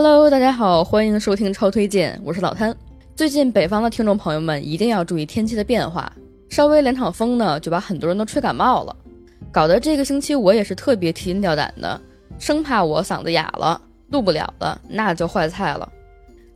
Hello，大家好，欢迎收听超推荐，我是老摊。最近北方的听众朋友们一定要注意天气的变化，稍微连场风呢，就把很多人都吹感冒了，搞得这个星期我也是特别提心吊胆的，生怕我嗓子哑了，录不了了，那就坏菜了。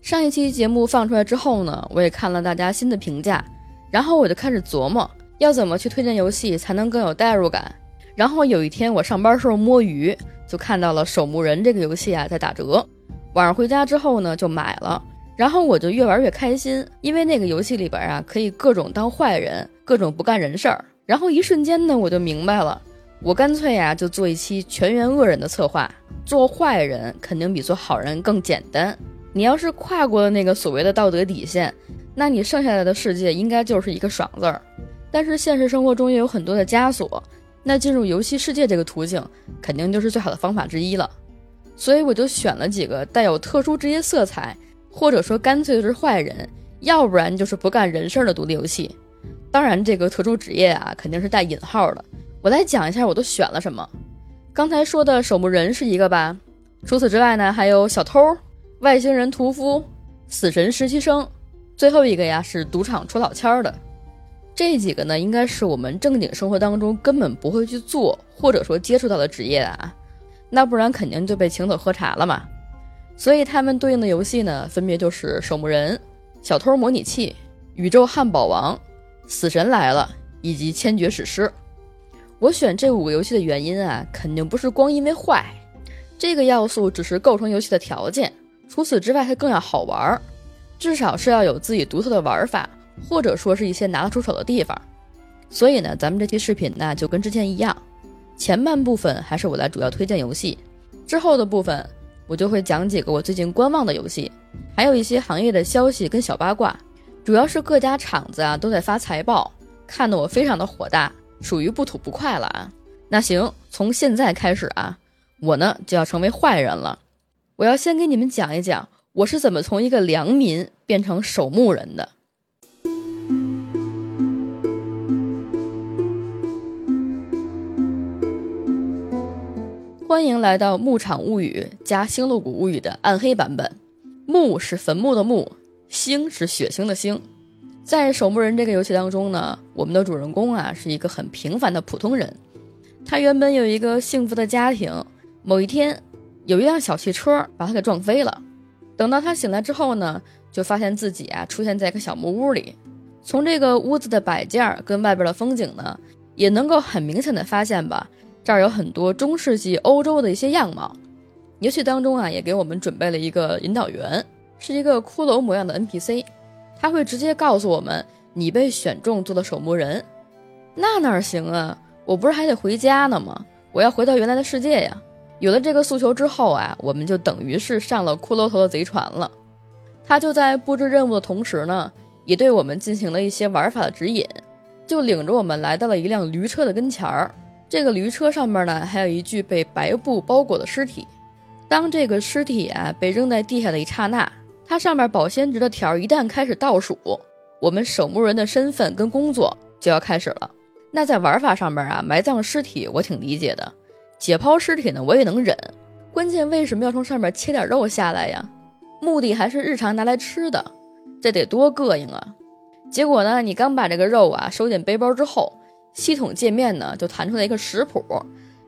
上一期节目放出来之后呢，我也看了大家新的评价，然后我就开始琢磨要怎么去推荐游戏才能更有代入感。然后有一天我上班时候摸鱼，就看到了《守墓人》这个游戏啊在打折。晚上回家之后呢，就买了，然后我就越玩越开心，因为那个游戏里边啊，可以各种当坏人，各种不干人事儿。然后一瞬间呢，我就明白了，我干脆呀就做一期全员恶人的策划。做坏人肯定比做好人更简单。你要是跨过了那个所谓的道德底线，那你剩下来的世界应该就是一个爽字儿。但是现实生活中也有很多的枷锁，那进入游戏世界这个途径，肯定就是最好的方法之一了。所以我就选了几个带有特殊职业色彩，或者说干脆就是坏人，要不然就是不干人事的独立游戏。当然，这个特殊职业啊，肯定是带引号的。我来讲一下我都选了什么。刚才说的守墓人是一个吧？除此之外呢，还有小偷、外星人屠夫、死神实习生，最后一个呀是赌场出老千的。这几个呢，应该是我们正经生活当中根本不会去做，或者说接触到的职业啊。那不然肯定就被请走喝茶了嘛，所以他们对应的游戏呢，分别就是守墓人、小偷模拟器、宇宙汉堡王、死神来了以及千绝史诗。我选这五个游戏的原因啊，肯定不是光因为坏，这个要素只是构成游戏的条件，除此之外它更要好玩儿，至少是要有自己独特的玩法，或者说是一些拿得出手的地方。所以呢，咱们这期视频呢，就跟之前一样。前半部分还是我来主要推荐游戏，之后的部分我就会讲几个我最近观望的游戏，还有一些行业的消息跟小八卦，主要是各家厂子啊都在发财报，看得我非常的火大，属于不吐不快了啊。那行，从现在开始啊，我呢就要成为坏人了，我要先给你们讲一讲我是怎么从一个良民变成守墓人的。欢迎来到《牧场物语》加《星露谷物语》的暗黑版本。墓是坟墓的墓，星是血腥的星。在《守墓人》这个游戏当中呢，我们的主人公啊是一个很平凡的普通人。他原本有一个幸福的家庭，某一天有一辆小汽车把他给撞飞了。等到他醒来之后呢，就发现自己啊出现在一个小木屋里。从这个屋子的摆件跟外边的风景呢，也能够很明显的发现吧。这儿有很多中世纪欧洲的一些样貌，游戏当中啊也给我们准备了一个引导员，是一个骷髅模样的 NPC，他会直接告诉我们你被选中做了守墓人，那哪行啊？我不是还得回家呢吗？我要回到原来的世界呀！有了这个诉求之后啊，我们就等于是上了骷髅头的贼船了。他就在布置任务的同时呢，也对我们进行了一些玩法的指引，就领着我们来到了一辆驴车的跟前儿。这个驴车上面呢，还有一具被白布包裹的尸体。当这个尸体啊被扔在地下的一刹那，它上面保鲜值的条一旦开始倒数，我们守墓人的身份跟工作就要开始了。那在玩法上面啊，埋葬尸体我挺理解的，解剖尸体呢我也能忍。关键为什么要从上面切点肉下来呀？目的还是日常拿来吃的，这得多膈应啊！结果呢，你刚把这个肉啊收进背包之后。系统界面呢，就弹出来一个食谱，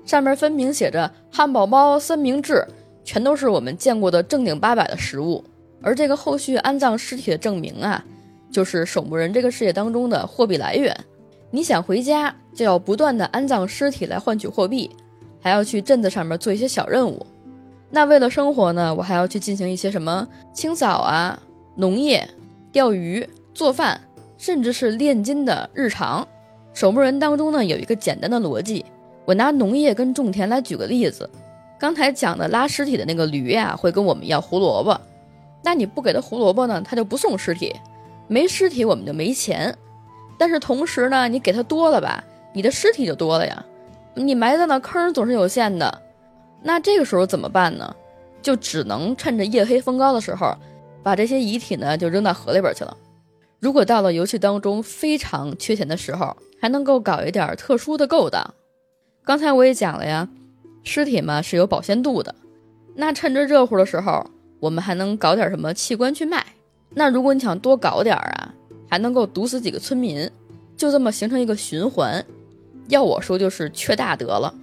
上面分明写着汉堡包、三明治，全都是我们见过的正经八百的食物。而这个后续安葬尸体的证明啊，就是守墓人这个世界当中的货币来源。你想回家，就要不断的安葬尸体来换取货币，还要去镇子上面做一些小任务。那为了生活呢，我还要去进行一些什么清扫啊、农业、钓鱼、做饭，甚至是炼金的日常。守墓人当中呢，有一个简单的逻辑。我拿农业跟种田来举个例子。刚才讲的拉尸体的那个驴呀，会跟我们要胡萝卜。那你不给他胡萝卜呢，他就不送尸体。没尸体我们就没钱。但是同时呢，你给他多了吧，你的尸体就多了呀。你埋葬的坑总是有限的。那这个时候怎么办呢？就只能趁着夜黑风高的时候，把这些遗体呢就扔到河里边去了。如果到了游戏当中非常缺钱的时候，还能够搞一点特殊的勾当。刚才我也讲了呀，尸体嘛是有保鲜度的。那趁着热乎的时候，我们还能搞点什么器官去卖。那如果你想多搞点啊，还能够毒死几个村民，就这么形成一个循环。要我说，就是缺大德了。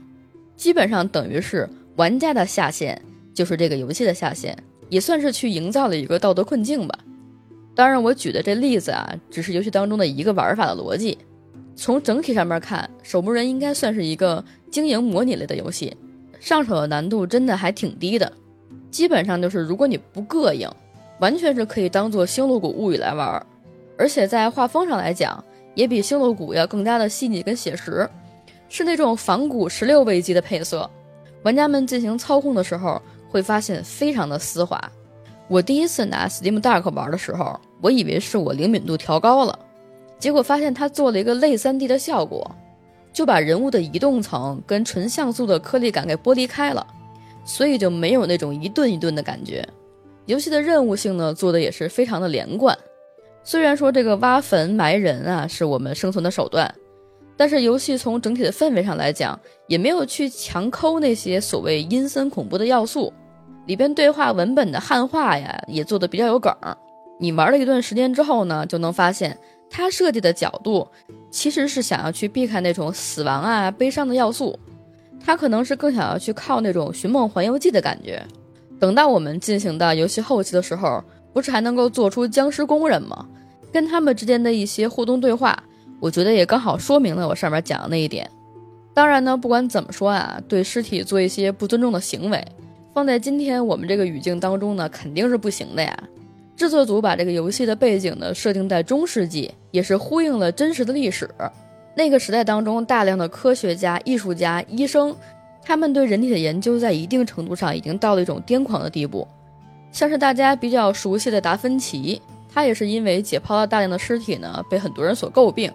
基本上等于是玩家的下限，就是这个游戏的下限，也算是去营造了一个道德困境吧。当然，我举的这例子啊，只是游戏当中的一个玩法的逻辑。从整体上面看，《守墓人》应该算是一个经营模拟类的游戏，上手的难度真的还挺低的。基本上就是，如果你不膈应，完全是可以当做《星露谷物语》来玩。而且在画风上来讲，也比《星露谷》要更加的细腻跟写实。是那种仿古十六位机的配色，玩家们进行操控的时候会发现非常的丝滑。我第一次拿 Steam Dark 玩的时候，我以为是我灵敏度调高了，结果发现它做了一个类 3D 的效果，就把人物的移动层跟纯像素的颗粒感给剥离开了，所以就没有那种一顿一顿的感觉。游戏的任务性呢做的也是非常的连贯，虽然说这个挖坟埋人啊是我们生存的手段。但是游戏从整体的氛围上来讲，也没有去强抠那些所谓阴森恐怖的要素，里边对话文本的汉化呀，也做的比较有梗。你玩了一段时间之后呢，就能发现它设计的角度其实是想要去避开那种死亡啊、悲伤的要素，它可能是更想要去靠那种寻梦环游记的感觉。等到我们进行到游戏后期的时候，不是还能够做出僵尸工人吗？跟他们之间的一些互动对话。我觉得也刚好说明了我上面讲的那一点。当然呢，不管怎么说啊，对尸体做一些不尊重的行为，放在今天我们这个语境当中呢，肯定是不行的呀。制作组把这个游戏的背景呢设定在中世纪，也是呼应了真实的历史。那个时代当中，大量的科学家、艺术家、医生，他们对人体的研究在一定程度上已经到了一种癫狂的地步。像是大家比较熟悉的达芬奇，他也是因为解剖了大量的尸体呢，被很多人所诟病。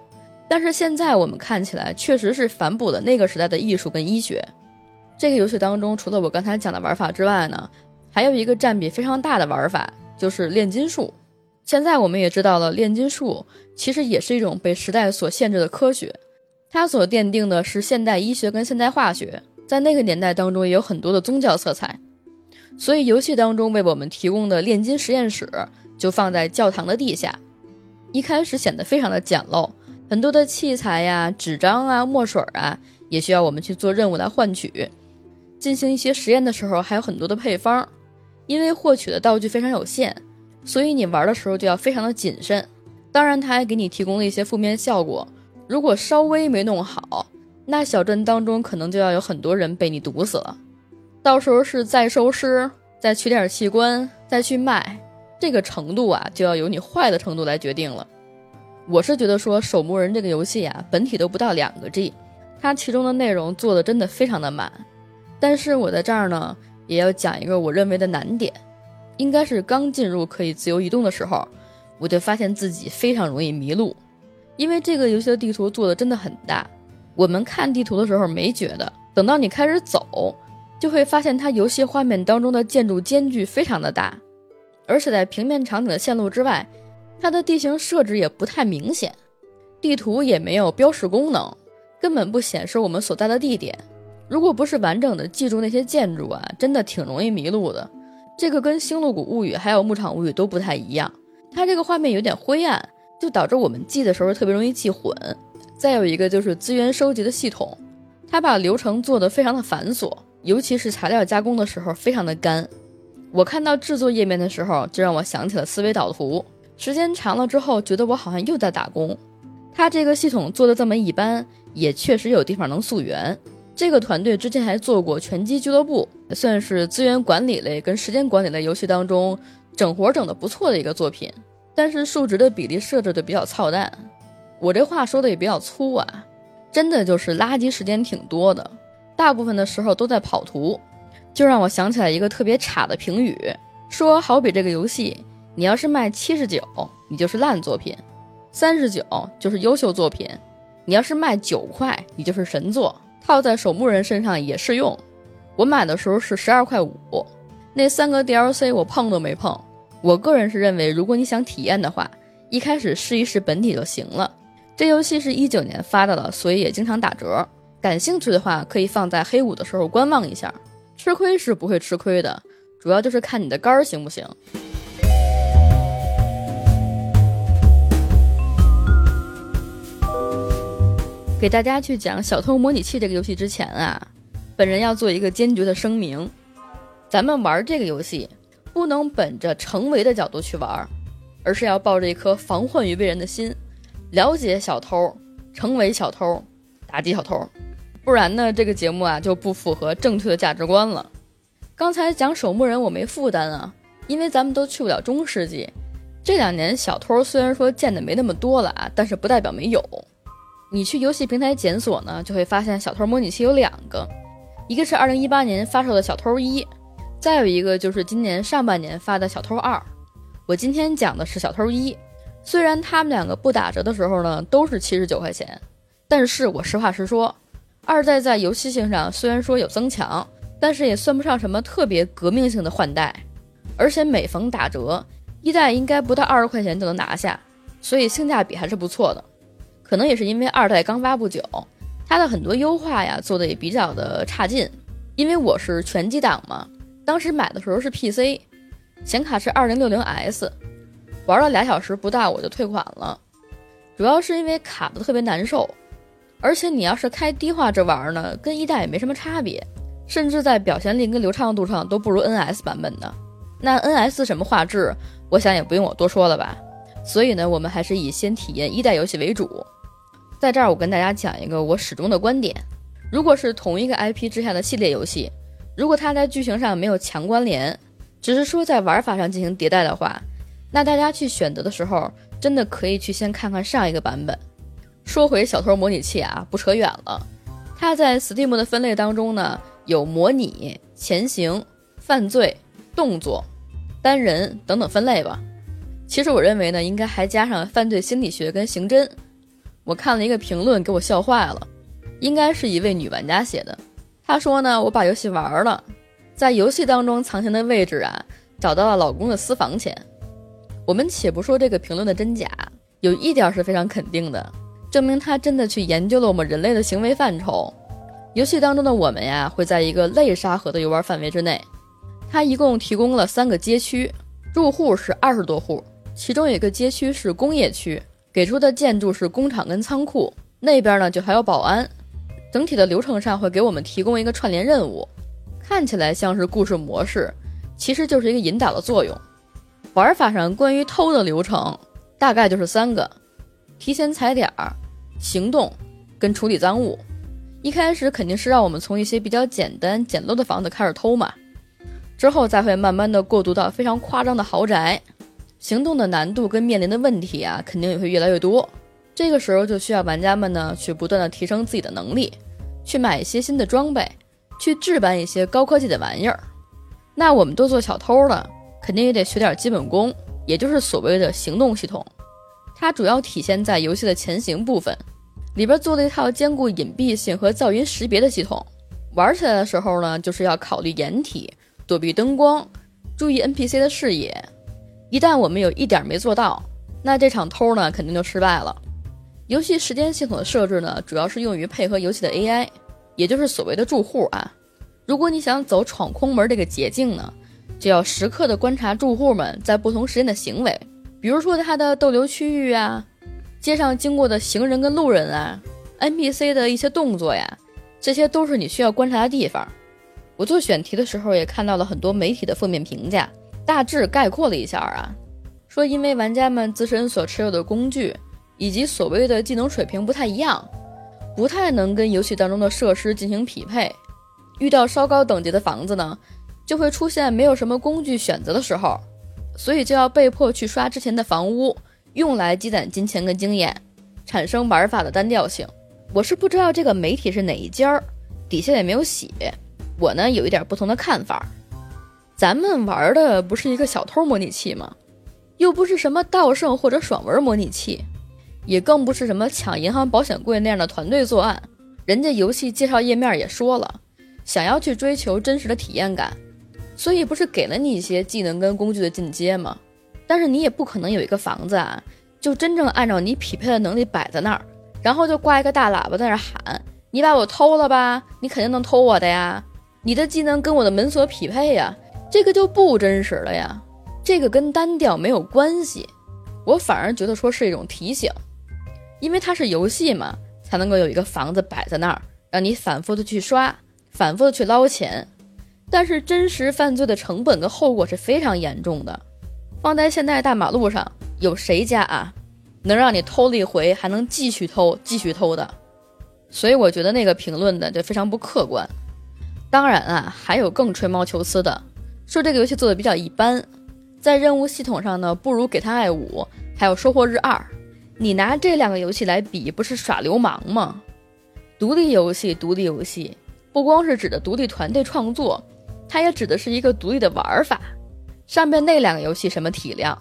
但是现在我们看起来确实是反哺了那个时代的艺术跟医学。这个游戏当中，除了我刚才讲的玩法之外呢，还有一个占比非常大的玩法，就是炼金术。现在我们也知道了，炼金术其实也是一种被时代所限制的科学，它所奠定的是现代医学跟现代化学，在那个年代当中也有很多的宗教色彩。所以游戏当中为我们提供的炼金实验室就放在教堂的地下，一开始显得非常的简陋。很多的器材呀、纸张啊、墨水啊，也需要我们去做任务来换取。进行一些实验的时候，还有很多的配方。因为获取的道具非常有限，所以你玩的时候就要非常的谨慎。当然，他还给你提供了一些负面效果。如果稍微没弄好，那小镇当中可能就要有很多人被你毒死了。到时候是再收尸、再取点器官、再去卖，这个程度啊，就要由你坏的程度来决定了。我是觉得说《守墓人》这个游戏啊，本体都不到两个 G，它其中的内容做的真的非常的满。但是我在这儿呢，也要讲一个我认为的难点，应该是刚进入可以自由移动的时候，我就发现自己非常容易迷路，因为这个游戏的地图做的真的很大。我们看地图的时候没觉得，等到你开始走，就会发现它游戏画面当中的建筑间距非常的大，而且在平面场景的线路之外。它的地形设置也不太明显，地图也没有标识功能，根本不显示我们所在的地点。如果不是完整的记住那些建筑啊，真的挺容易迷路的。这个跟《星露谷物语》还有《牧场物语》都不太一样，它这个画面有点灰暗，就导致我们记的时候特别容易记混。再有一个就是资源收集的系统，它把流程做得非常的繁琐，尤其是材料加工的时候非常的干。我看到制作页面的时候，就让我想起了思维导图。时间长了之后，觉得我好像又在打工。它这个系统做的这么一般，也确实有地方能溯源。这个团队之前还做过拳击俱乐部，算是资源管理类跟时间管理类游戏当中整活整的不错的一个作品。但是数值的比例设置的比较操蛋，我这话说的也比较粗啊，真的就是垃圾时间挺多的，大部分的时候都在跑图，就让我想起来一个特别差的评语，说好比这个游戏。你要是卖七十九，你就是烂作品；三十九就是优秀作品；你要是卖九块，你就是神作。套在守墓人身上也适用。我买的时候是十二块五，那三个 DLC 我碰都没碰。我个人是认为，如果你想体验的话，一开始试一试本体就行了。这游戏是一九年发的了，所以也经常打折。感兴趣的话，可以放在黑五的时候观望一下。吃亏是不会吃亏的。主要就是看你的肝行不行。给大家去讲《小偷模拟器》这个游戏之前啊，本人要做一个坚决的声明：咱们玩这个游戏不能本着成为的角度去玩，而是要抱着一颗防患于未然的心，了解小偷，成为小偷，打击小偷。不然呢，这个节目啊就不符合正确的价值观了。刚才讲守墓人我没负担啊，因为咱们都去不了中世纪。这两年小偷虽然说见的没那么多了啊，但是不代表没有。你去游戏平台检索呢，就会发现小偷模拟器有两个，一个是二零一八年发售的小偷一，再有一个就是今年上半年发的小偷二。我今天讲的是小偷一，虽然他们两个不打折的时候呢都是七十九块钱，但是我实话实说，二代在游戏性上虽然说有增强，但是也算不上什么特别革命性的换代，而且每逢打折，一代应该不到二十块钱就能拿下，所以性价比还是不错的。可能也是因为二代刚发不久，它的很多优化呀做的也比较的差劲。因为我是全机档嘛，当时买的时候是 PC，显卡是二零六零 S，玩了俩小时不到我就退款了，主要是因为卡的特别难受，而且你要是开低画质玩呢，跟一代也没什么差别，甚至在表现力跟流畅度上都不如 NS 版本的。那 NS 什么画质，我想也不用我多说了吧。所以呢，我们还是以先体验一代游戏为主。在这儿，我跟大家讲一个我始终的观点：如果是同一个 IP 之下的系列游戏，如果它在剧情上没有强关联，只是说在玩法上进行迭代的话，那大家去选择的时候，真的可以去先看看上一个版本。说回小偷模拟器啊，不扯远了，它在 Steam 的分类当中呢，有模拟、潜行、犯罪、动作、单人等等分类吧。其实我认为呢，应该还加上犯罪心理学跟刑侦。我看了一个评论，给我笑坏了，应该是一位女玩家写的。她说呢，我把游戏玩了，在游戏当中藏钱的位置啊，找到了老公的私房钱。我们且不说这个评论的真假，有一点是非常肯定的，证明他真的去研究了我们人类的行为范畴。游戏当中的我们呀，会在一个类沙盒的游玩范围之内。它一共提供了三个街区，住户是二十多户，其中有一个街区是工业区。给出的建筑是工厂跟仓库，那边呢就还有保安。整体的流程上会给我们提供一个串联任务，看起来像是故事模式，其实就是一个引导的作用。玩法上关于偷的流程大概就是三个：提前踩点儿、行动跟处理赃物。一开始肯定是让我们从一些比较简单简陋的房子开始偷嘛，之后再会慢慢的过渡到非常夸张的豪宅。行动的难度跟面临的问题啊，肯定也会越来越多。这个时候就需要玩家们呢，去不断的提升自己的能力，去买一些新的装备，去置办一些高科技的玩意儿。那我们都做小偷了，肯定也得学点基本功，也就是所谓的行动系统。它主要体现在游戏的前行部分，里边做了一套兼顾隐蔽性和噪音识别的系统。玩起来的时候呢，就是要考虑掩体、躲避灯光、注意 NPC 的视野。一旦我们有一点没做到，那这场偷呢肯定就失败了。游戏时间系统的设置呢，主要是用于配合游戏的 AI，也就是所谓的住户啊。如果你想走闯空门这个捷径呢，就要时刻的观察住户们在不同时间的行为，比如说他的逗留区域啊，街上经过的行人跟路人啊，NPC 的一些动作呀，这些都是你需要观察的地方。我做选题的时候也看到了很多媒体的负面评价。大致概括了一下啊，说因为玩家们自身所持有的工具以及所谓的技能水平不太一样，不太能跟游戏当中的设施进行匹配。遇到稍高等级的房子呢，就会出现没有什么工具选择的时候，所以就要被迫去刷之前的房屋，用来积攒金钱跟经验，产生玩法的单调性。我是不知道这个媒体是哪一家儿，底下也没有写。我呢有一点不同的看法。咱们玩的不是一个小偷模拟器吗？又不是什么盗圣或者爽文模拟器，也更不是什么抢银行保险柜那样的团队作案。人家游戏介绍页面也说了，想要去追求真实的体验感，所以不是给了你一些技能跟工具的进阶吗？但是你也不可能有一个房子啊，就真正按照你匹配的能力摆在那儿，然后就挂一个大喇叭在那喊：“你把我偷了吧？你肯定能偷我的呀！你的技能跟我的门锁匹配呀！”这个就不真实了呀。这个跟单调没有关系，我反而觉得说是一种提醒，因为它是游戏嘛，才能够有一个房子摆在那儿，让你反复的去刷，反复的去捞钱。但是真实犯罪的成本跟后果是非常严重的。放在现在大马路上，有谁家啊能让你偷了一回还能继续偷、继续偷的？所以我觉得那个评论的就非常不客观。当然啊，还有更吹毛求疵的，说这个游戏做的比较一般。在任务系统上呢，不如《给他爱五》还有《收获日二》，你拿这两个游戏来比，不是耍流氓吗？独立游戏，独立游戏，不光是指的独立团队创作，它也指的是一个独立的玩法。上面那两个游戏什么体量？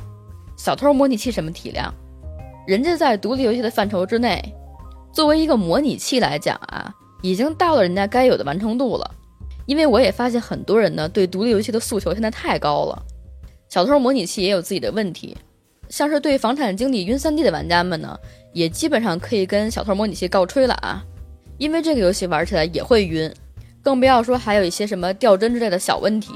小偷模拟器什么体量？人家在独立游戏的范畴之内，作为一个模拟器来讲啊，已经到了人家该有的完成度了。因为我也发现很多人呢，对独立游戏的诉求现在太高了。小偷模拟器也有自己的问题，像是对房产经理晕三 D 的玩家们呢，也基本上可以跟小偷模拟器告吹了啊，因为这个游戏玩起来也会晕，更不要说还有一些什么掉帧之类的小问题，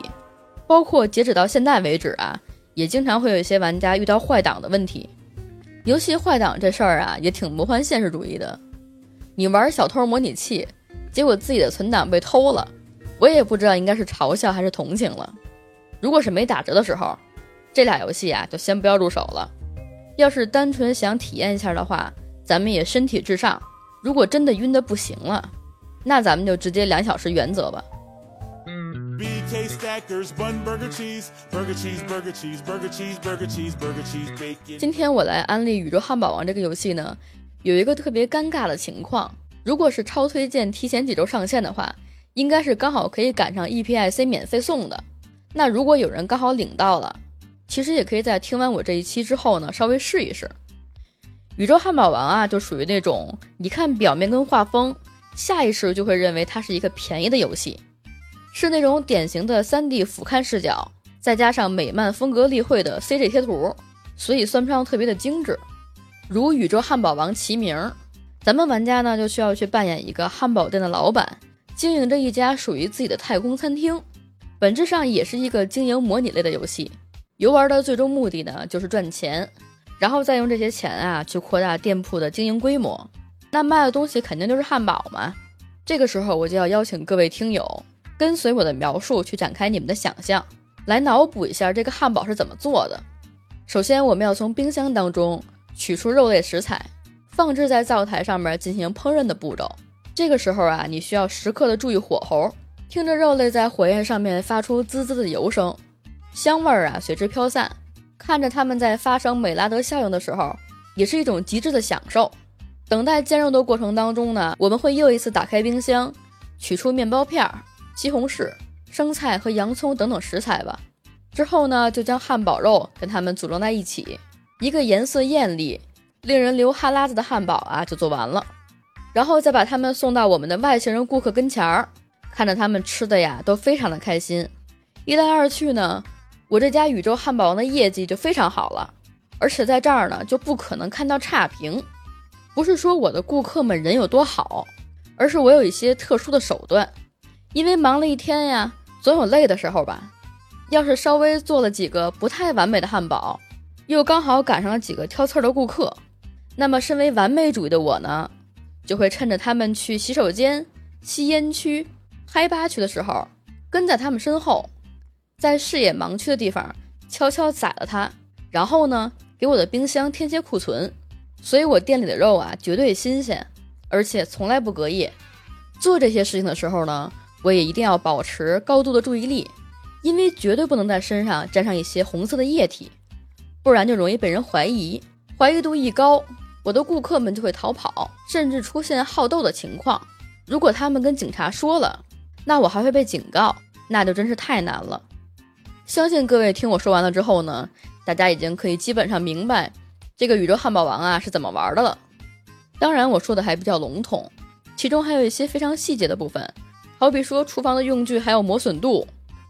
包括截止到现在为止啊，也经常会有一些玩家遇到坏档的问题。游戏坏档这事儿啊，也挺魔幻现实主义的。你玩小偷模拟器，结果自己的存档被偷了，我也不知道应该是嘲笑还是同情了。如果是没打折的时候。这俩游戏啊，就先不要入手了。要是单纯想体验一下的话，咱们也身体至上。如果真的晕的不行了，那咱们就直接两小时原则吧。今天我来安利《宇宙汉堡王》这个游戏呢，有一个特别尴尬的情况。如果是超推荐提前几周上线的话，应该是刚好可以赶上 EPIC 免费送的。那如果有人刚好领到了，其实也可以在听完我这一期之后呢，稍微试一试。宇宙汉堡王啊，就属于那种一看表面跟画风，下意识就会认为它是一个便宜的游戏，是那种典型的 3D 俯瞰视角，再加上美漫风格立绘的 CG 贴图，所以算不上特别的精致。如宇宙汉堡王其名，咱们玩家呢就需要去扮演一个汉堡店的老板，经营着一家属于自己的太空餐厅，本质上也是一个经营模拟类的游戏。游玩的最终目的呢，就是赚钱，然后再用这些钱啊，去扩大店铺的经营规模。那卖的东西肯定就是汉堡嘛。这个时候，我就要邀请各位听友跟随我的描述去展开你们的想象，来脑补一下这个汉堡是怎么做的。首先，我们要从冰箱当中取出肉类食材，放置在灶台上面进行烹饪的步骤。这个时候啊，你需要时刻的注意火候，听着肉类在火焰上面发出滋滋的油声。香味儿啊随之飘散，看着它们在发生美拉德效应的时候，也是一种极致的享受。等待煎肉的过程当中呢，我们会又一次打开冰箱，取出面包片、西红柿、生菜和洋葱等等食材吧。之后呢，就将汉堡肉跟它们组装在一起，一个颜色艳丽、令人流哈喇子的汉堡啊就做完了。然后再把他们送到我们的外星人顾客跟前儿，看着他们吃的呀都非常的开心。一来二去呢。我这家宇宙汉堡王的业绩就非常好了，而且在这儿呢就不可能看到差评。不是说我的顾客们人有多好，而是我有一些特殊的手段。因为忙了一天呀，总有累的时候吧。要是稍微做了几个不太完美的汉堡，又刚好赶上了几个挑刺儿的顾客，那么身为完美主义的我呢，就会趁着他们去洗手间、吸烟区、嗨吧区的时候，跟在他们身后。在视野盲区的地方悄悄宰了它，然后呢，给我的冰箱添些库存，所以我店里的肉啊绝对新鲜，而且从来不隔夜。做这些事情的时候呢，我也一定要保持高度的注意力，因为绝对不能在身上沾上一些红色的液体，不然就容易被人怀疑。怀疑度一高，我的顾客们就会逃跑，甚至出现好斗的情况。如果他们跟警察说了，那我还会被警告，那就真是太难了。相信各位听我说完了之后呢，大家已经可以基本上明白这个宇宙汉堡王啊是怎么玩的了。当然我说的还比较笼统，其中还有一些非常细节的部分，好比说厨房的用具还有磨损度，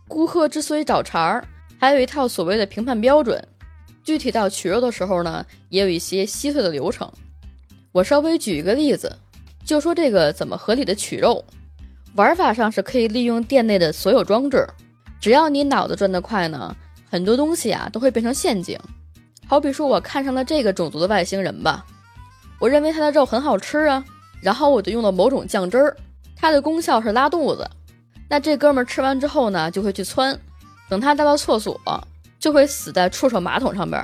顾客之所以找茬儿，还有一套所谓的评判标准。具体到取肉的时候呢，也有一些细碎的流程。我稍微举一个例子，就说这个怎么合理的取肉，玩法上是可以利用店内的所有装置。只要你脑子转得快呢，很多东西啊都会变成陷阱。好比说，我看上了这个种族的外星人吧，我认为他的肉很好吃啊，然后我就用了某种酱汁儿，它的功效是拉肚子。那这哥们儿吃完之后呢，就会去窜，等他到了厕所，就会死在触手马桶上边。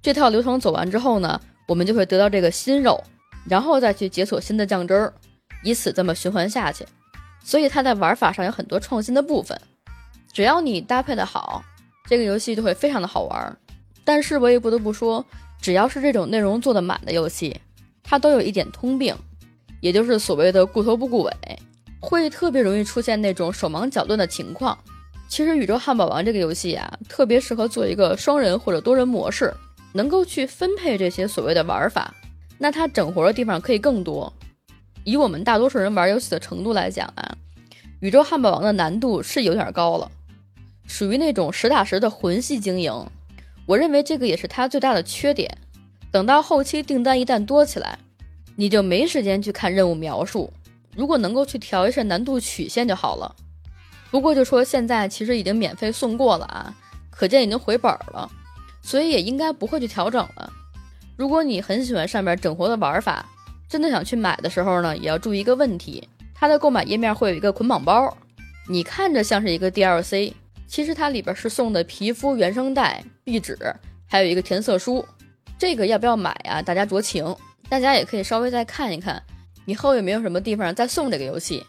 这套流程走完之后呢，我们就会得到这个新肉，然后再去解锁新的酱汁儿，以此这么循环下去。所以它在玩法上有很多创新的部分，只要你搭配的好，这个游戏就会非常的好玩。但是我也不得不说，只要是这种内容做的满的游戏，它都有一点通病，也就是所谓的顾头不顾尾。会特别容易出现那种手忙脚乱的情况。其实《宇宙汉堡王》这个游戏啊，特别适合做一个双人或者多人模式，能够去分配这些所谓的玩法，那它整活的地方可以更多。以我们大多数人玩游戏的程度来讲啊，《宇宙汉堡王》的难度是有点高了，属于那种实打实的魂系经营。我认为这个也是它最大的缺点。等到后期订单一旦多起来，你就没时间去看任务描述。如果能够去调一下难度曲线就好了。不过就说现在其实已经免费送过了啊，可见已经回本了，所以也应该不会去调整了。如果你很喜欢上面整活的玩法，真的想去买的时候呢，也要注意一个问题：它的购买页面会有一个捆绑包，你看着像是一个 DLC，其实它里边是送的皮肤原声带、壁纸，还有一个填色书。这个要不要买啊？大家酌情。大家也可以稍微再看一看。以后有没有什么地方再送这个游戏？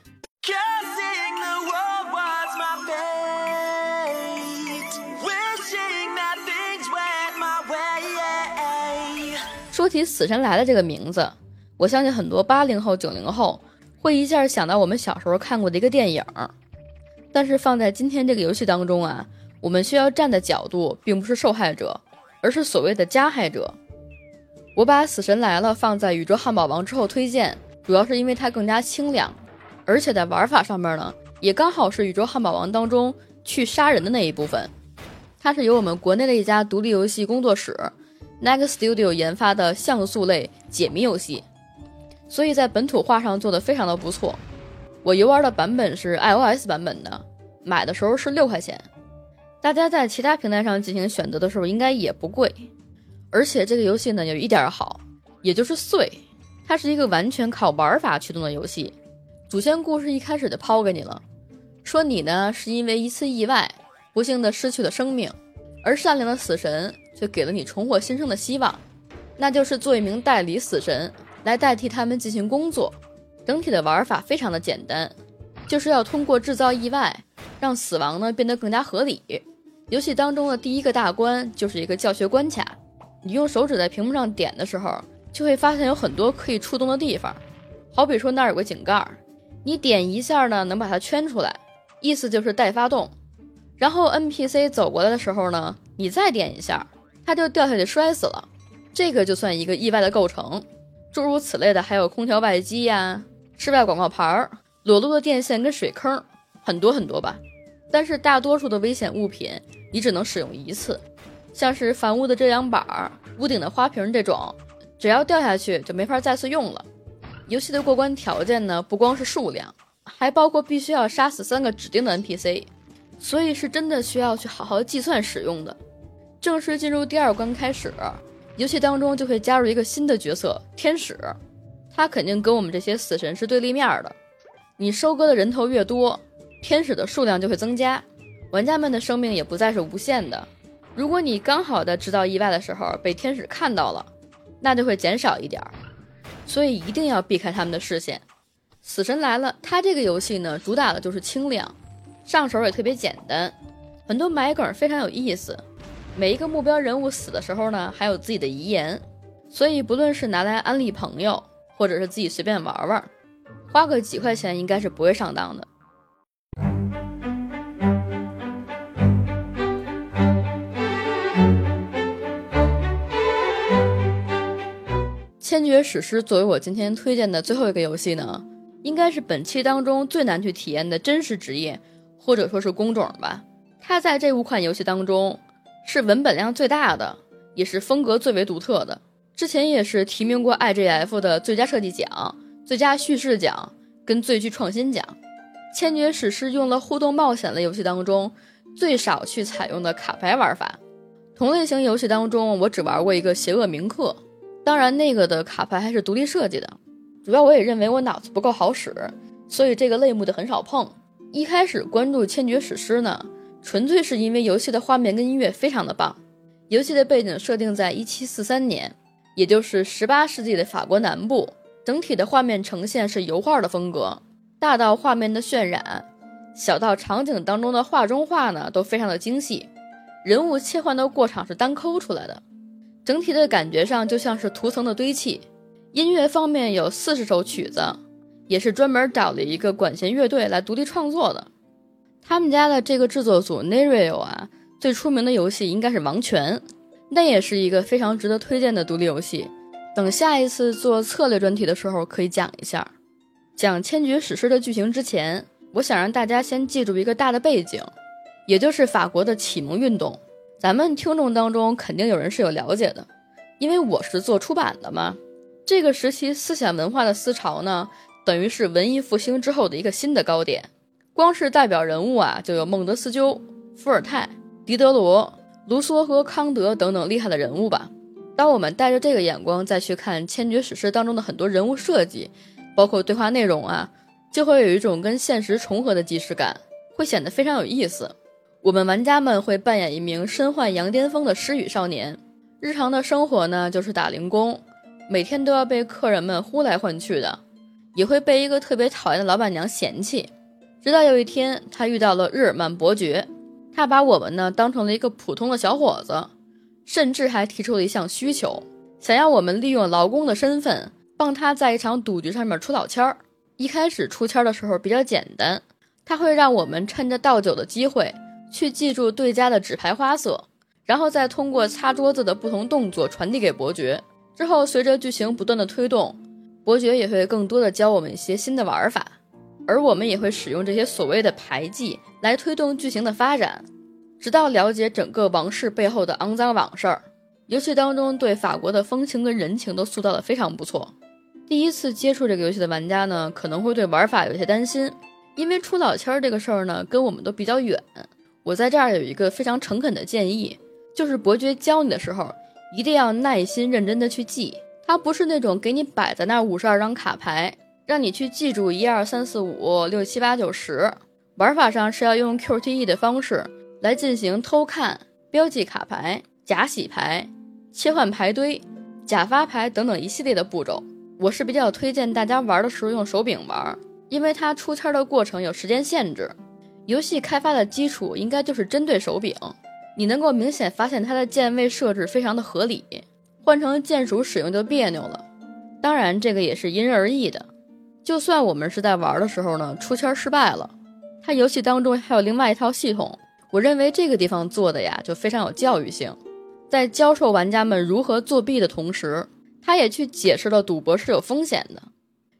提《死神来了》这个名字，我相信很多八零后、九零后会一下想到我们小时候看过的一个电影。但是放在今天这个游戏当中啊，我们需要站的角度并不是受害者，而是所谓的加害者。我把《死神来了》放在《宇宙汉堡王》之后推荐。主要是因为它更加清凉，而且在玩法上面呢，也刚好是《宇宙汉堡王》当中去杀人的那一部分。它是由我们国内的一家独立游戏工作室 NEX Studio 研发的像素类解谜游戏，所以在本土化上做的非常的不错。我游玩的版本是 iOS 版本的，买的时候是六块钱。大家在其他平台上进行选择的时候应该也不贵，而且这个游戏呢有一点好，也就是碎。它是一个完全靠玩法驱动的游戏，主线故事一开始就抛给你了，说你呢是因为一次意外不幸的失去了生命，而善良的死神却给了你重获新生的希望，那就是做一名代理死神来代替他们进行工作。整体的玩法非常的简单，就是要通过制造意外，让死亡呢变得更加合理。游戏当中的第一个大关就是一个教学关卡，你用手指在屏幕上点的时候。就会发现有很多可以触动的地方，好比说那儿有个井盖，你点一下呢，能把它圈出来，意思就是待发动。然后 NPC 走过来的时候呢，你再点一下，它就掉下去摔死了，这个就算一个意外的构成。诸如此类的还有空调外机呀、室外广告牌儿、裸露的电线跟水坑，很多很多吧。但是大多数的危险物品你只能使用一次，像是房屋的遮阳板、屋顶的花瓶这种。只要掉下去就没法再次用了。游戏的过关条件呢，不光是数量，还包括必须要杀死三个指定的 NPC，所以是真的需要去好好计算使用的。正式进入第二关开始，游戏当中就会加入一个新的角色——天使，他肯定跟我们这些死神是对立面的。你收割的人头越多，天使的数量就会增加，玩家们的生命也不再是无限的。如果你刚好在制造意外的时候被天使看到了，那就会减少一点儿，所以一定要避开他们的视线。死神来了，它这个游戏呢，主打的就是清亮，上手也特别简单，很多埋梗非常有意思。每一个目标人物死的时候呢，还有自己的遗言，所以不论是拿来安利朋友，或者是自己随便玩玩，花个几块钱应该是不会上当的。《千珏史诗》作为我今天推荐的最后一个游戏呢，应该是本期当中最难去体验的真实职业，或者说是工种吧。它在这五款游戏当中是文本量最大的，也是风格最为独特的。之前也是提名过 IGF 的最佳设计奖、最佳叙事奖跟最具创新奖。《千珏史诗》用了互动冒险类游戏当中最少去采用的卡牌玩法。同类型游戏当中，我只玩过一个《邪恶铭刻》，当然那个的卡牌还是独立设计的。主要我也认为我脑子不够好使，所以这个类目的很少碰。一开始关注《千绝史诗》呢，纯粹是因为游戏的画面跟音乐非常的棒。游戏的背景设定在一七四三年，也就是十八世纪的法国南部。整体的画面呈现是油画的风格，大到画面的渲染，小到场景当中的画中画呢，都非常的精细。人物切换的过场是单抠出来的，整体的感觉上就像是图层的堆砌。音乐方面有四十首曲子，也是专门找了一个管弦乐队来独立创作的。他们家的这个制作组 n a r i o 啊，最出名的游戏应该是《王权》，那也是一个非常值得推荐的独立游戏。等下一次做策略专题的时候可以讲一下。讲《千绝史诗》的剧情之前，我想让大家先记住一个大的背景。也就是法国的启蒙运动，咱们听众当中肯定有人是有了解的，因为我是做出版的嘛。这个时期思想文化的思潮呢，等于是文艺复兴之后的一个新的高点。光是代表人物啊，就有孟德斯鸠、伏尔泰、狄德罗、卢梭和康德等等厉害的人物吧。当我们带着这个眼光再去看《千绝史诗》当中的很多人物设计，包括对话内容啊，就会有一种跟现实重合的即视感，会显得非常有意思。我们玩家们会扮演一名身患羊癫疯的失语少年，日常的生活呢就是打零工，每天都要被客人们呼来唤去的，也会被一个特别讨厌的老板娘嫌弃。直到有一天，他遇到了日耳曼伯爵，他把我们呢当成了一个普通的小伙子，甚至还提出了一项需求，想要我们利用劳工的身份帮他在一场赌局上面出老千儿。一开始出签的时候比较简单，他会让我们趁着倒酒的机会。去记住对家的纸牌花色，然后再通过擦桌子的不同动作传递给伯爵。之后，随着剧情不断的推动，伯爵也会更多的教我们一些新的玩法，而我们也会使用这些所谓的牌技来推动剧情的发展，直到了解整个王室背后的肮脏往事。游戏当中对法国的风情跟人情都塑造的非常不错。第一次接触这个游戏的玩家呢，可能会对玩法有些担心，因为出老千儿这个事儿呢，跟我们都比较远。我在这儿有一个非常诚恳的建议，就是伯爵教你的时候，一定要耐心认真的去记。它不是那种给你摆在那五十二张卡牌，让你去记住一二三四五六七八九十。玩法上是要用 QTE 的方式来进行偷看、标记卡牌、假洗牌、切换牌堆、假发牌等等一系列的步骤。我是比较推荐大家玩的时候用手柄玩，因为它出签的过程有时间限制。游戏开发的基础应该就是针对手柄，你能够明显发现它的键位设置非常的合理，换成键鼠使用就别扭了。当然，这个也是因人而异的。就算我们是在玩的时候呢，出圈失败了，它游戏当中还有另外一套系统，我认为这个地方做的呀就非常有教育性，在教授玩家们如何作弊的同时，他也去解释了赌博是有风险的。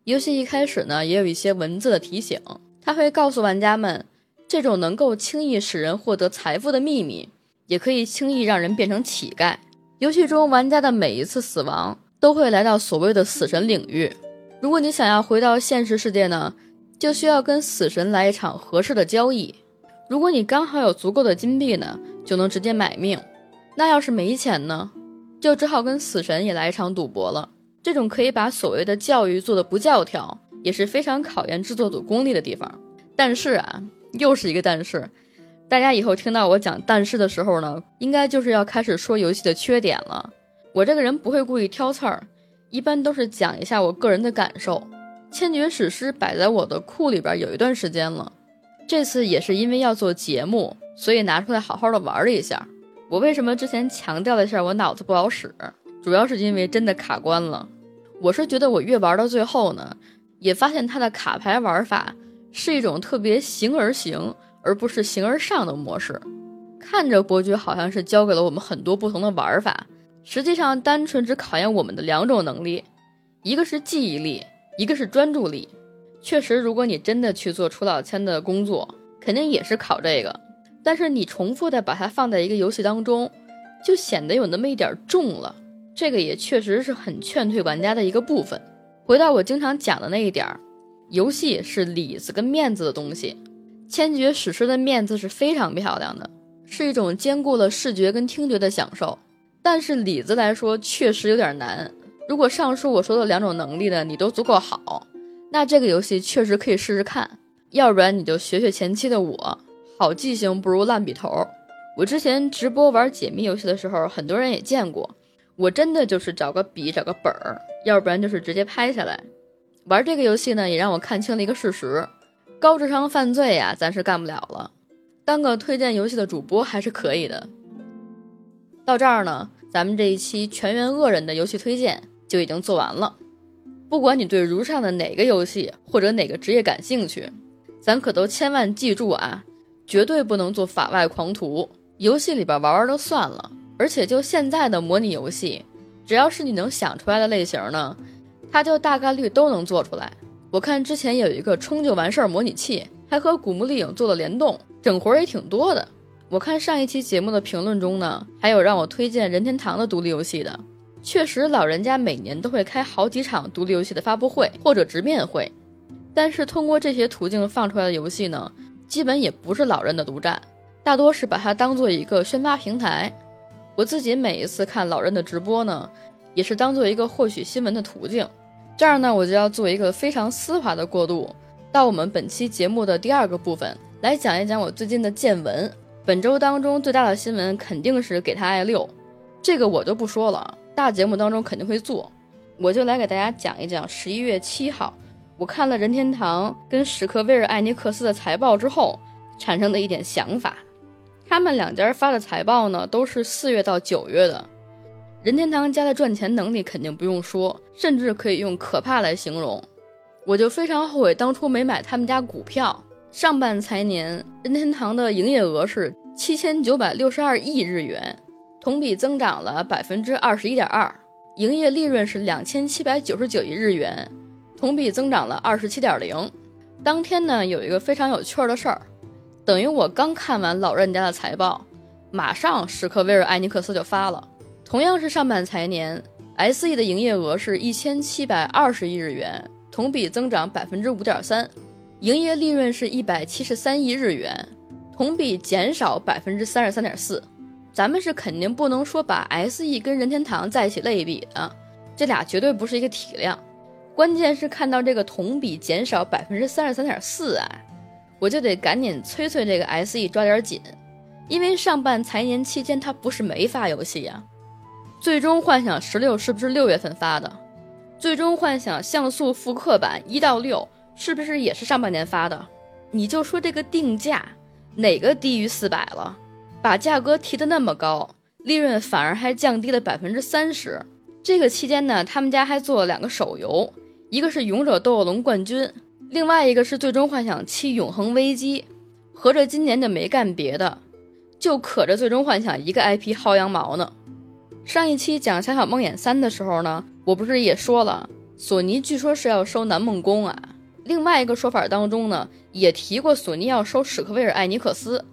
游戏一开始呢，也有一些文字的提醒，他会告诉玩家们。这种能够轻易使人获得财富的秘密，也可以轻易让人变成乞丐。游戏中玩家的每一次死亡，都会来到所谓的死神领域。如果你想要回到现实世界呢，就需要跟死神来一场合适的交易。如果你刚好有足够的金币呢，就能直接买命。那要是没钱呢，就只好跟死神也来一场赌博了。这种可以把所谓的教育做的不教条，也是非常考验制作组功力的地方。但是啊。又是一个但是，大家以后听到我讲但是的时候呢，应该就是要开始说游戏的缺点了。我这个人不会故意挑刺儿，一般都是讲一下我个人的感受。《千珏史诗》摆在我的库里边有一段时间了，这次也是因为要做节目，所以拿出来好好的玩了一下。我为什么之前强调了一下我脑子不好使，主要是因为真的卡关了。我是觉得我越玩到最后呢，也发现它的卡牌玩法。是一种特别形而行，而不是形而上的模式。看着伯爵好像是教给了我们很多不同的玩法，实际上单纯只考验我们的两种能力，一个是记忆力，一个是专注力。确实，如果你真的去做出老千的工作，肯定也是考这个。但是你重复的把它放在一个游戏当中，就显得有那么一点重了。这个也确实是很劝退玩家的一个部分。回到我经常讲的那一点儿。游戏是里子跟面子的东西，千珏史诗的面子是非常漂亮的，是一种兼顾了视觉跟听觉的享受。但是里子来说确实有点难。如果上述我说的两种能力呢，你都足够好，那这个游戏确实可以试试看。要不然你就学学前期的我，好记性不如烂笔头。我之前直播玩解密游戏的时候，很多人也见过。我真的就是找个笔，找个本儿，要不然就是直接拍下来。玩这个游戏呢，也让我看清了一个事实：高智商犯罪呀，咱是干不了了。当个推荐游戏的主播还是可以的。到这儿呢，咱们这一期全员恶人的游戏推荐就已经做完了。不管你对如上的哪个游戏或者哪个职业感兴趣，咱可都千万记住啊，绝对不能做法外狂徒。游戏里边玩玩就算了，而且就现在的模拟游戏，只要是你能想出来的类型呢，它就大概率都能做出来。我看之前有一个冲就完事儿模拟器，还和古墓丽影做了联动，整活儿也挺多的。我看上一期节目的评论中呢，还有让我推荐任天堂的独立游戏的，确实老人家每年都会开好几场独立游戏的发布会或者直面会，但是通过这些途径放出来的游戏呢，基本也不是老任的独占。大多是把它当做一个宣发平台。我自己每一次看老任的直播呢，也是当做一个获取新闻的途径。这儿呢，我就要做一个非常丝滑的过渡，到我们本期节目的第二个部分，来讲一讲我最近的见闻。本周当中最大的新闻肯定是给他爱六，这个我就不说了，大节目当中肯定会做。我就来给大家讲一讲十一月七号，我看了任天堂跟史克威尔艾尼克斯的财报之后产生的一点想法。他们两家发的财报呢，都是四月到九月的。任天堂家的赚钱能力肯定不用说，甚至可以用可怕来形容。我就非常后悔当初没买他们家股票。上半财年，任天堂的营业额是七千九百六十二亿日元，同比增长了百分之二十一点二；营业利润是两千七百九十九亿日元，同比增长了二十七点零。当天呢，有一个非常有趣的事儿。等于我刚看完老任家的财报，马上史克威尔艾尼克斯就发了。同样是上半财年，SE 的营业额是一千七百二十亿日元，同比增长百分之五点三；营业利润是一百七十三亿日元，同比减少百分之三十三点四。咱们是肯定不能说把 SE 跟任天堂在一起类比的，这俩绝对不是一个体量。关键是看到这个同比减少百分之三十三点四啊！我就得赶紧催催这个 SE 抓点紧，因为上半财年期间它不是没发游戏呀。最终幻想十六是不是六月份发的？最终幻想像素复刻版一到六是不是也是上半年发的？你就说这个定价哪个低于四百了？把价格提得那么高，利润反而还降低了百分之三十。这个期间呢，他们家还做了两个手游，一个是《勇者斗恶龙冠军》。另外一个是《最终幻想七：永恒危机》，合着今年就没干别的，就可着《最终幻想》一个 IP 薅羊毛呢。上一期讲《小小梦魇三》的时候呢，我不是也说了，索尼据说是要收南梦宫啊。另外一个说法当中呢，也提过索尼要收史克威尔艾尼克斯。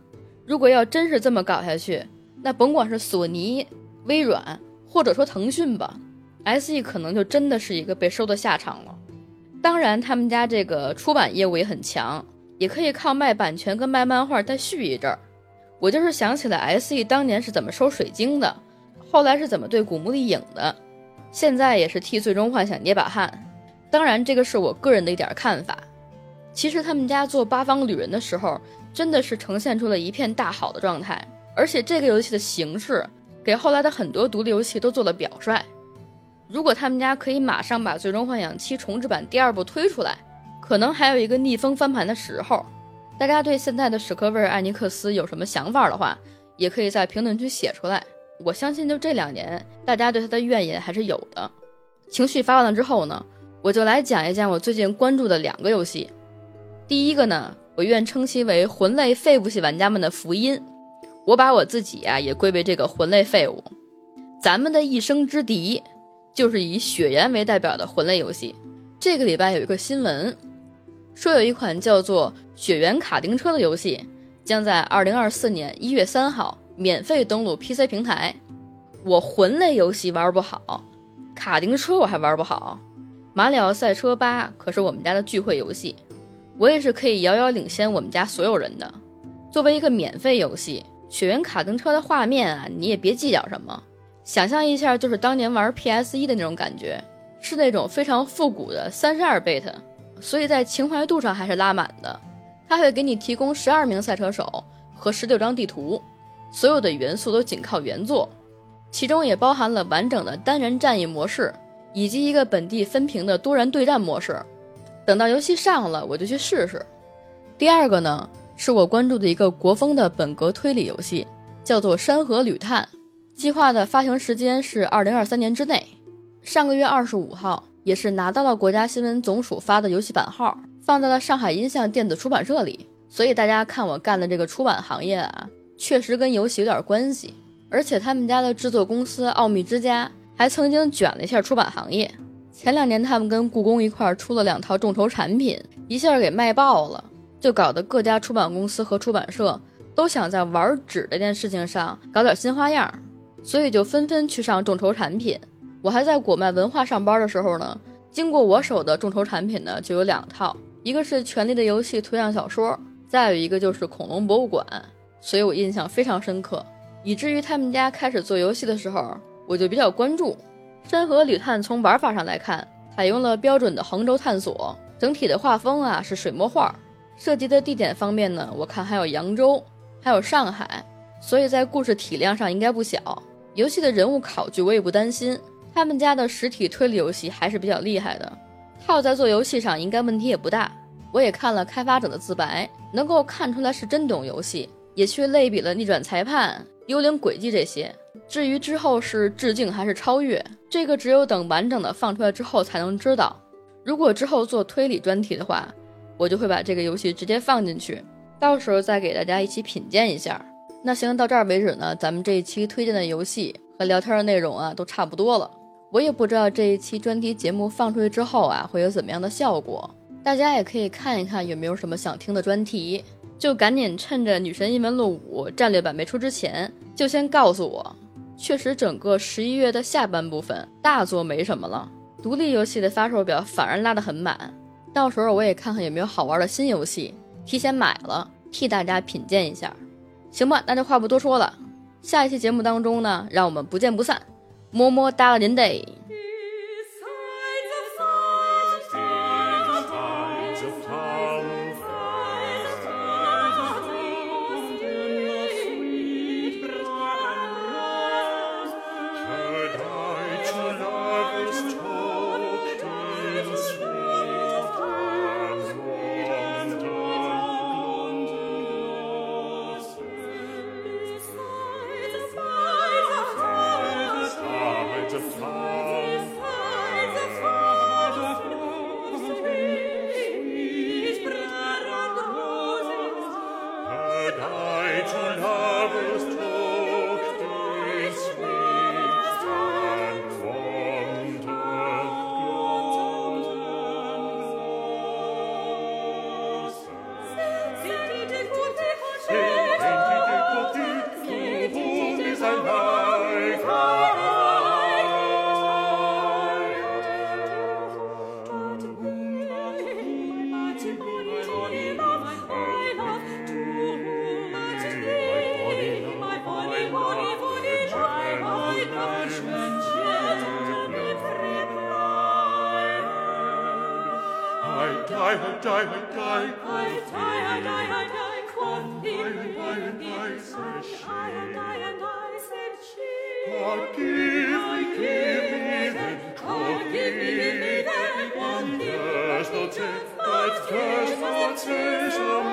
如果要真是这么搞下去，那甭管是索尼、微软，或者说腾讯吧，SE 可能就真的是一个被收的下场了。当然，他们家这个出版业务也很强，也可以靠卖版权跟卖漫画再续一阵儿。我就是想起来，SE 当年是怎么收水晶的，后来是怎么对古墓丽影的，现在也是替最终幻想捏把汗。当然，这个是我个人的一点看法。其实他们家做八方旅人的时候，真的是呈现出了一片大好的状态，而且这个游戏的形式给后来的很多独立游戏都做了表率。如果他们家可以马上把《最终幻想七重置版》第二部推出来，可能还有一个逆风翻盘的时候。大家对现在的史克威尔艾尼克斯有什么想法的话，也可以在评论区写出来。我相信，就这两年，大家对他的怨言还是有的。情绪发完了之后呢，我就来讲一讲我最近关注的两个游戏。第一个呢，我愿称其为魂类废物系玩家们的福音。我把我自己啊也归为这个魂类废物。咱们的一生之敌。就是以雪原为代表的魂类游戏。这个礼拜有一个新闻，说有一款叫做《雪原卡丁车》的游戏，将在二零二四年一月三号免费登录 PC 平台。我魂类游戏玩不好，卡丁车我还玩不好。马里奥赛车八可是我们家的聚会游戏，我也是可以遥遥领先我们家所有人的。作为一个免费游戏，雪原卡丁车的画面啊，你也别计较什么，想象一下就是当年玩 PS 一的那种感觉，是那种非常复古的三十二 bit，所以在情怀度上还是拉满的。它会给你提供十二名赛车手和十六张地图，所有的元素都仅靠原作，其中也包含了完整的单人战役模式，以及一个本地分屏的多人对战模式。等到游戏上了，我就去试试。第二个呢，是我关注的一个国风的本格推理游戏，叫做《山河旅探》，计划的发行时间是二零二三年之内。上个月二十五号，也是拿到了国家新闻总署发的游戏版号，放在了上海音像电子出版社里。所以大家看我干的这个出版行业啊，确实跟游戏有点关系。而且他们家的制作公司奥秘之家还曾经卷了一下出版行业。前两年，他们跟故宫一块儿出了两套众筹产品，一下给卖爆了，就搞得各家出版公司和出版社都想在玩纸这件事情上搞点新花样，所以就纷纷去上众筹产品。我还在果麦文化上班的时候呢，经过我手的众筹产品呢就有两套，一个是《权力的游戏》图像小说，再有一个就是《恐龙博物馆》，所以我印象非常深刻，以至于他们家开始做游戏的时候，我就比较关注。山河旅探从玩法上来看，采用了标准的横轴探索，整体的画风啊是水墨画。涉及的地点方面呢，我看还有扬州，还有上海，所以在故事体量上应该不小。游戏的人物考据我也不担心，他们家的实体推理游戏还是比较厉害的，套在做游戏上应该问题也不大。我也看了开发者的自白，能够看出来是真懂游戏，也去类比了逆转裁判、幽灵轨迹这些。至于之后是致敬还是超越，这个只有等完整的放出来之后才能知道。如果之后做推理专题的话，我就会把这个游戏直接放进去，到时候再给大家一起品鉴一下。那行，到这儿为止呢，咱们这一期推荐的游戏和聊天的内容啊，都差不多了。我也不知道这一期专题节目放出去之后啊，会有怎么样的效果。大家也可以看一看有没有什么想听的专题，就赶紧趁着《女神异闻录五》战略版没出之前，就先告诉我。确实，整个十一月的下半部分大作没什么了，独立游戏的发售表反而拉得很满。到时候我也看看有没有好玩的新游戏，提前买了替大家品鉴一下。行吧，那就话不多说了，下一期节目当中呢，让我们不见不散，么么哒了您得。die, I die, I die, I die, I die, quoth he, he said, I and I and I said she. Oh, give me, give me then, oh, give me, give me then, one thirst, not ten, but thirst, not ten,